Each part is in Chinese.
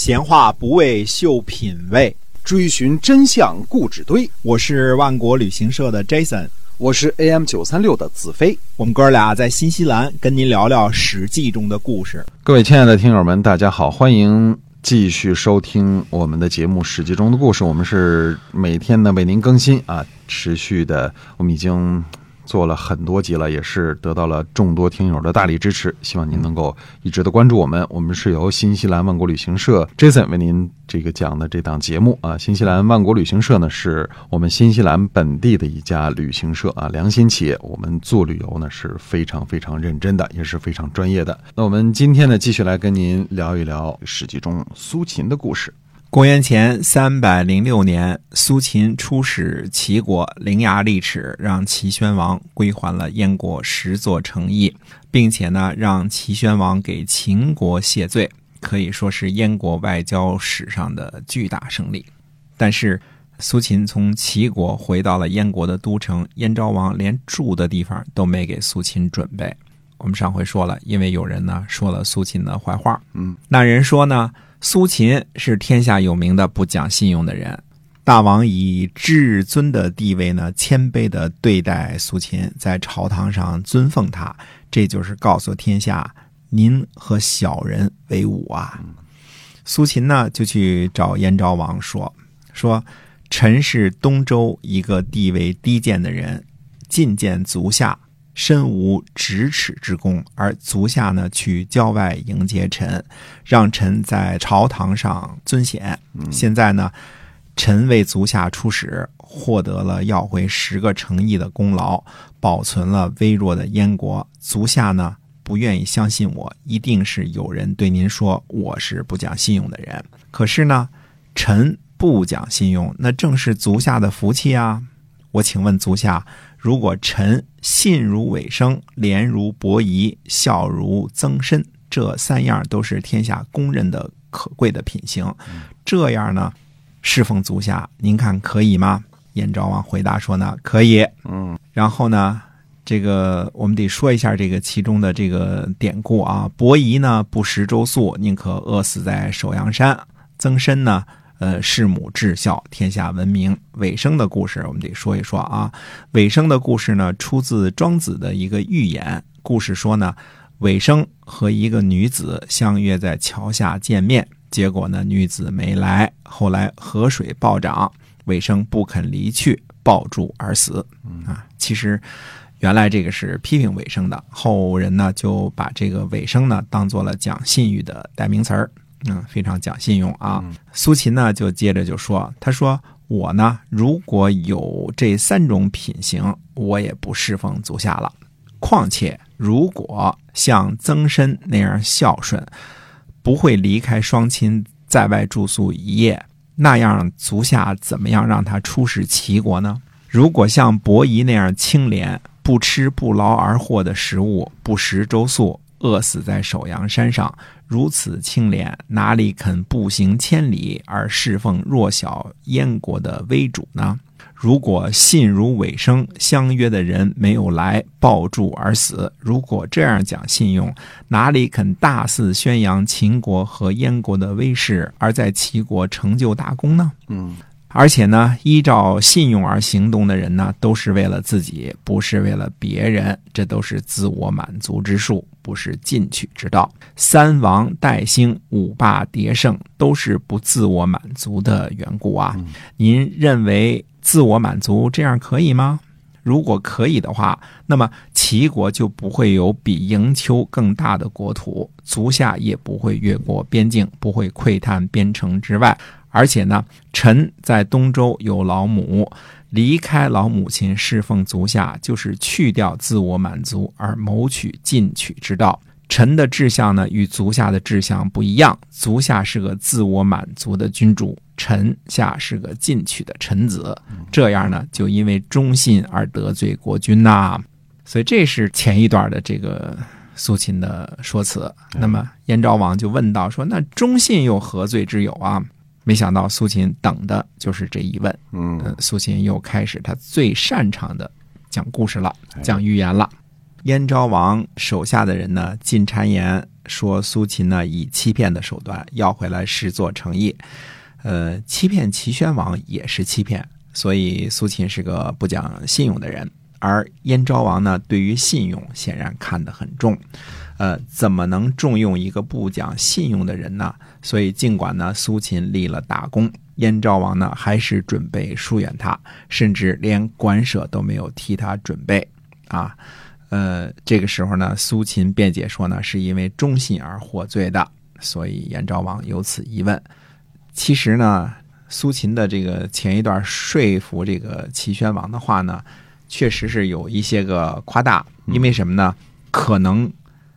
闲话不为秀品味，追寻真相故纸堆。我是万国旅行社的 Jason，我是 AM 九三六的子飞。我们哥俩在新西兰跟您聊聊《史记》中的故事。各位亲爱的听友们，大家好，欢迎继续收听我们的节目《史记》中的故事。我们是每天呢为您更新啊，持续的，我们已经。做了很多集了，也是得到了众多听友的大力支持。希望您能够一直的关注我们。我们是由新西兰万国旅行社 Jason 为您这个讲的这档节目啊。新西兰万国旅行社呢，是我们新西兰本地的一家旅行社啊，良心企业。我们做旅游呢是非常非常认真的，也是非常专业的。那我们今天呢，继续来跟您聊一聊《史记》中苏秦的故事。公元前三百零六年，苏秦出使齐国，伶牙俐齿，让齐宣王归还了燕国十座城邑，并且呢，让齐宣王给秦国谢罪，可以说是燕国外交史上的巨大胜利。但是，苏秦从齐国回到了燕国的都城，燕昭王连住的地方都没给苏秦准备。我们上回说了，因为有人呢说了苏秦的坏话，嗯，那人说呢。苏秦是天下有名的不讲信用的人，大王以至尊的地位呢，谦卑的对待苏秦，在朝堂上尊奉他，这就是告诉天下，您和小人为伍啊。苏秦呢，就去找燕昭王说：“说臣是东周一个地位低贱的人，觐见足下。”身无咫尺之功，而足下呢去郊外迎接臣，让臣在朝堂上尊显。现在呢，臣为足下出使，获得了要回十个诚意的功劳，保存了微弱的燕国。足下呢不愿意相信我，一定是有人对您说我是不讲信用的人。可是呢，臣不讲信用，那正是足下的福气啊！我请问足下。如果臣信如尾生，廉如伯夷，孝如曾参，这三样都是天下公认的可贵的品行，这样呢，侍奉足下，您看可以吗？燕昭王回答说呢，可以。嗯，然后呢，这个我们得说一下这个其中的这个典故啊。伯夷呢不食周粟，宁可饿死在首阳山；曾参呢。呃，弑母至孝，天下闻名。尾生的故事，我们得说一说啊。尾生的故事呢，出自庄子的一个寓言。故事说呢，尾生和一个女子相约在桥下见面，结果呢，女子没来。后来河水暴涨，尾生不肯离去，抱柱而死。啊，其实原来这个是批评尾生的，后人呢就把这个尾生呢当做了讲信誉的代名词儿。嗯，非常讲信用啊。苏秦呢，就接着就说：“他说我呢，如果有这三种品行，我也不侍奉足下了。况且如果像曾参那样孝顺，不会离开双亲在外住宿一夜，那样足下怎么样让他出使齐国呢？如果像伯夷那样清廉，不吃不劳而获的食物，不食周粟，饿死在首阳山上。”如此清廉，哪里肯步行千里而侍奉弱小燕国的威主呢？如果信如尾声，相约的人没有来，抱柱而死。如果这样讲信用，哪里肯大肆宣扬秦国和燕国的威势，而在齐国成就大功呢？嗯。而且呢，依照信用而行动的人呢，都是为了自己，不是为了别人，这都是自我满足之术，不是进取之道。三王代兴，五霸迭盛，都是不自我满足的缘故啊。您认为自我满足这样可以吗？如果可以的话，那么齐国就不会有比营丘更大的国土，足下也不会越过边境，不会窥探边城之外。而且呢，臣在东周有老母，离开老母亲侍奉足下，就是去掉自我满足而谋取进取之道。臣的志向呢，与足下的志向不一样。足下是个自我满足的君主，臣下是个进取的臣子。这样呢，就因为忠信而得罪国君呐。所以这是前一段的这个苏秦的说辞。那么燕昭王就问道：“说那忠信又何罪之有啊？”没想到苏秦等的就是这一问，嗯，苏秦又开始他最擅长的讲故事了，讲寓言了。燕昭王手下的人呢，进谗言说苏秦呢以欺骗的手段要回来十座城邑，呃，欺骗齐宣王也是欺骗，所以苏秦是个不讲信用的人。而燕昭王呢，对于信用显然看得很重，呃，怎么能重用一个不讲信用的人呢？所以尽管呢苏秦立了大功，燕昭王呢还是准备疏远他，甚至连馆舍都没有替他准备啊。呃，这个时候呢，苏秦辩解说呢，是因为忠信而获罪的，所以燕昭王有此疑问。其实呢，苏秦的这个前一段说服这个齐宣王的话呢。确实是有一些个夸大，因为什么呢？可能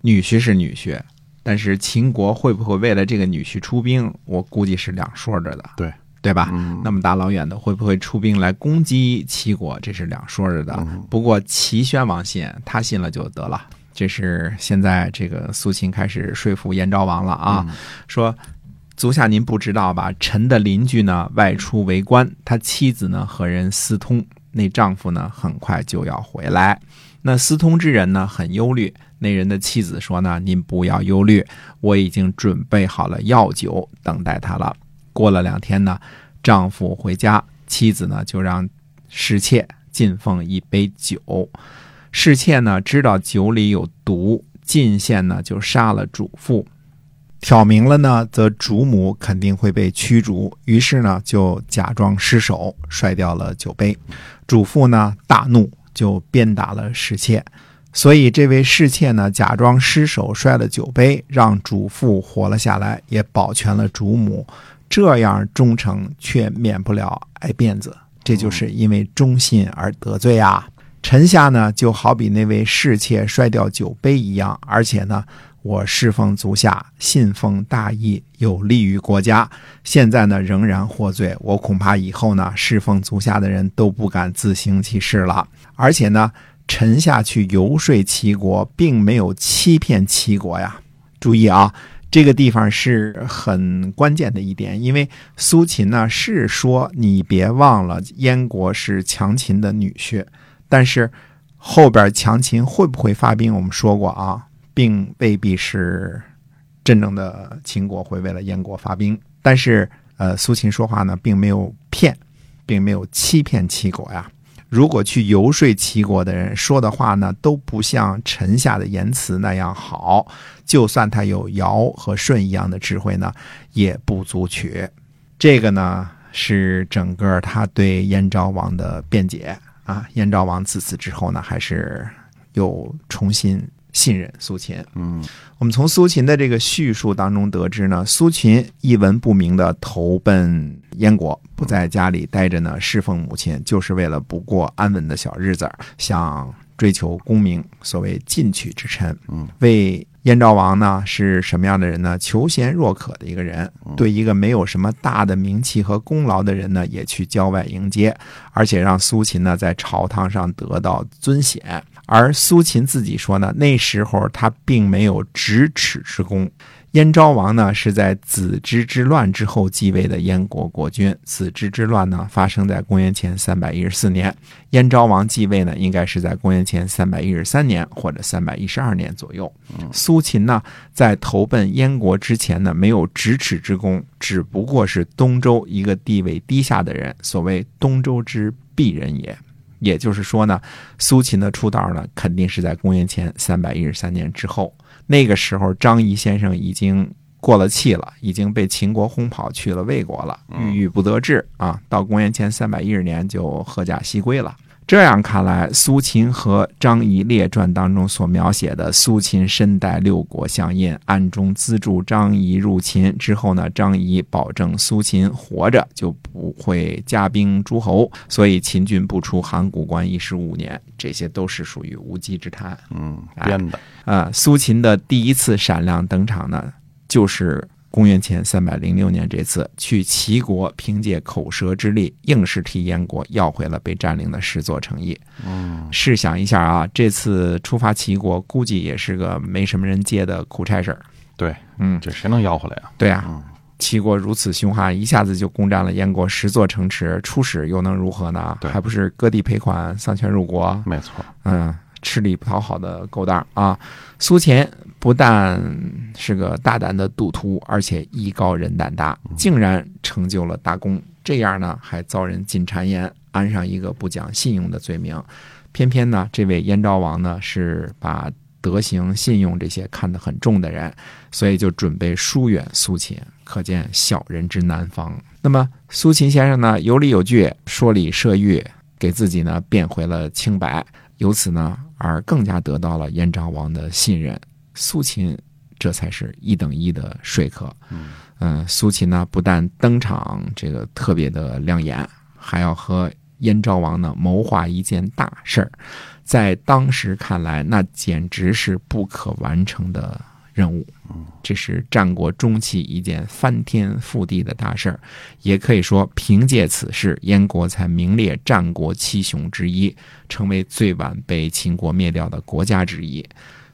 女婿是女婿，但是秦国会不会为了这个女婿出兵？我估计是两说着的，对对吧？那么大老远的会不会出兵来攻击齐国？这是两说着的。不过齐宣王信，他信了就得了。这是现在这个苏秦开始说服燕昭王了啊，说足下您不知道吧？臣的邻居呢外出为官，他妻子呢和人私通。那丈夫呢，很快就要回来。那私通之人呢，很忧虑。那人的妻子说呢：“您不要忧虑，我已经准备好了药酒，等待他了。”过了两天呢，丈夫回家，妻子呢就让侍妾进奉一杯酒。侍妾呢知道酒里有毒，进献呢就杀了主妇。挑明了呢，则主母肯定会被驱逐。于是呢，就假装失手摔掉了酒杯。主妇呢大怒，就鞭打了侍妾。所以这位侍妾呢，假装失手摔了酒杯，让主妇活了下来，也保全了主母。这样忠诚却免不了挨鞭子。这就是因为忠信而得罪啊！臣下呢，就好比那位侍妾摔掉酒杯一样，而且呢。我侍奉足下，信奉大义，有利于国家。现在呢，仍然获罪。我恐怕以后呢，侍奉足下的人都不敢自行其事了。而且呢，臣下去游说齐国，并没有欺骗齐国呀。注意啊，这个地方是很关键的一点，因为苏秦呢是说你别忘了燕国是强秦的女婿，但是后边强秦会不会发兵？我们说过啊。并未必是真正的秦国会为了燕国发兵，但是呃，苏秦说话呢，并没有骗，并没有欺骗齐国呀。如果去游说齐国的人说的话呢，都不像臣下的言辞那样好，就算他有尧和舜一样的智慧呢，也不足取。这个呢，是整个他对燕昭王的辩解啊。燕昭王自此之后呢，还是又重新。信任苏秦，嗯，我们从苏秦的这个叙述当中得知呢，苏秦一文不名的投奔燕国，不在家里待着呢，侍奉母亲，就是为了不过安稳的小日子，想追求功名，所谓进取之臣，嗯，为。燕昭王呢是什么样的人呢？求贤若渴的一个人，对一个没有什么大的名气和功劳的人呢，也去郊外迎接，而且让苏秦呢在朝堂上得到尊显。而苏秦自己说呢，那时候他并没有咫尺之功。燕昭王呢是在子之之乱之后继位的燕国国君。子之之乱呢发生在公元前三百一十四年，燕昭王继位呢应该是在公元前三百一十三年或者三百一十二年左右。苏秦呢在投奔燕国之前呢没有咫尺之功，只不过是东周一个地位低下的人，所谓东周之鄙人也。也就是说呢，苏秦的出道呢肯定是在公元前三百一十三年之后。那个时候，张仪先生已经过了气了，已经被秦国轰跑去了魏国了，郁郁不得志啊！到公元前三百一十年就合甲西归了。这样看来，苏秦和张仪列传当中所描写的苏秦身带六国相印，暗中资助张仪入秦之后呢，张仪保证苏秦活着就不会加兵诸侯，所以秦军不出函谷关一十五年，这些都是属于无稽之谈。嗯，编的啊。苏秦的第一次闪亮登场呢，就是。公元前三百零六年，这次去齐国，凭借口舌之力，硬是替燕国要回了被占领的十座城邑。嗯，试想一下啊，这次出发齐国，估计也是个没什么人接的苦差事儿。对，嗯，这谁能要回来啊？对啊，齐国如此凶悍，一下子就攻占了燕国十座城池，出使又能如何呢？还不是割地赔款，丧权辱国？没错，嗯，吃力不讨好的勾当啊！苏秦。不但是个大胆的赌徒，而且艺高人胆大，竟然成就了大功。这样呢，还遭人进谗言，安上一个不讲信用的罪名。偏偏呢，这位燕昭王呢，是把德行、信用这些看得很重的人，所以就准备疏远苏秦。可见小人之难防。那么苏秦先生呢，有理有据，说理设欲，给自己呢辩回了清白，由此呢而更加得到了燕昭王的信任。苏秦这才是一等一的说客。嗯，苏秦呢不但登场这个特别的亮眼，还要和燕昭王呢谋划一件大事儿，在当时看来，那简直是不可完成的任务。这是战国中期一件翻天覆地的大事儿，也可以说凭借此事，燕国才名列战国七雄之一，成为最晚被秦国灭掉的国家之一。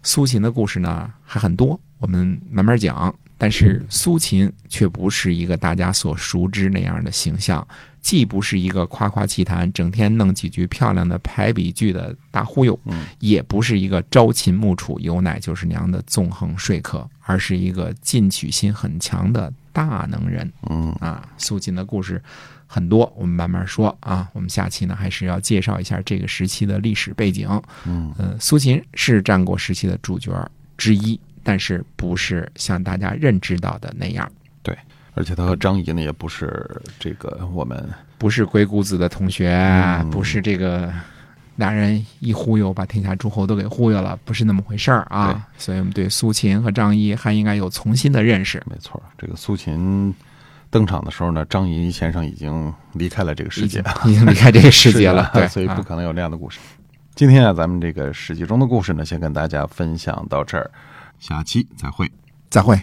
苏秦的故事呢还很多，我们慢慢讲。但是苏秦却不是一个大家所熟知那样的形象，既不是一个夸夸其谈、整天弄几句漂亮的排比句的大忽悠，也不是一个朝秦暮楚、有奶就是娘的纵横说客，而是一个进取心很强的大能人。嗯啊，苏秦的故事很多，我们慢慢说啊。我们下期呢还是要介绍一下这个时期的历史背景。嗯呃，苏秦是战国时期的主角之一，但是不是像大家认知到的那样，对而且他和张仪呢，也不是这个我们不是鬼谷子的同学，嗯不是这个俩人一忽悠把天下诸侯都给忽悠了，不是那么回事儿啊。所以我们对苏秦和张仪还应该有重新的认识。没错，这个苏秦登场的时候呢，张仪先生已经离开了这个世界，已经离开这个世界了，对，啊所以不可能有那样的故事。今天啊，咱们这个史记中的故事呢，先跟大家分享到这儿，下期再会。再会。